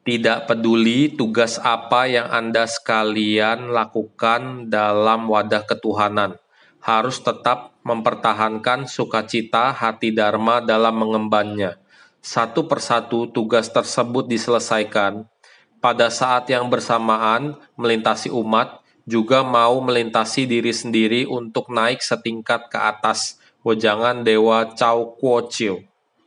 Tidak peduli tugas apa yang Anda sekalian lakukan dalam wadah ketuhanan, harus tetap mempertahankan sukacita hati Dharma dalam mengembannya. Satu persatu tugas tersebut diselesaikan. Pada saat yang bersamaan, melintasi umat juga mau melintasi diri sendiri untuk naik setingkat ke atas. Wejangan Dewa Cao Kuo Chiu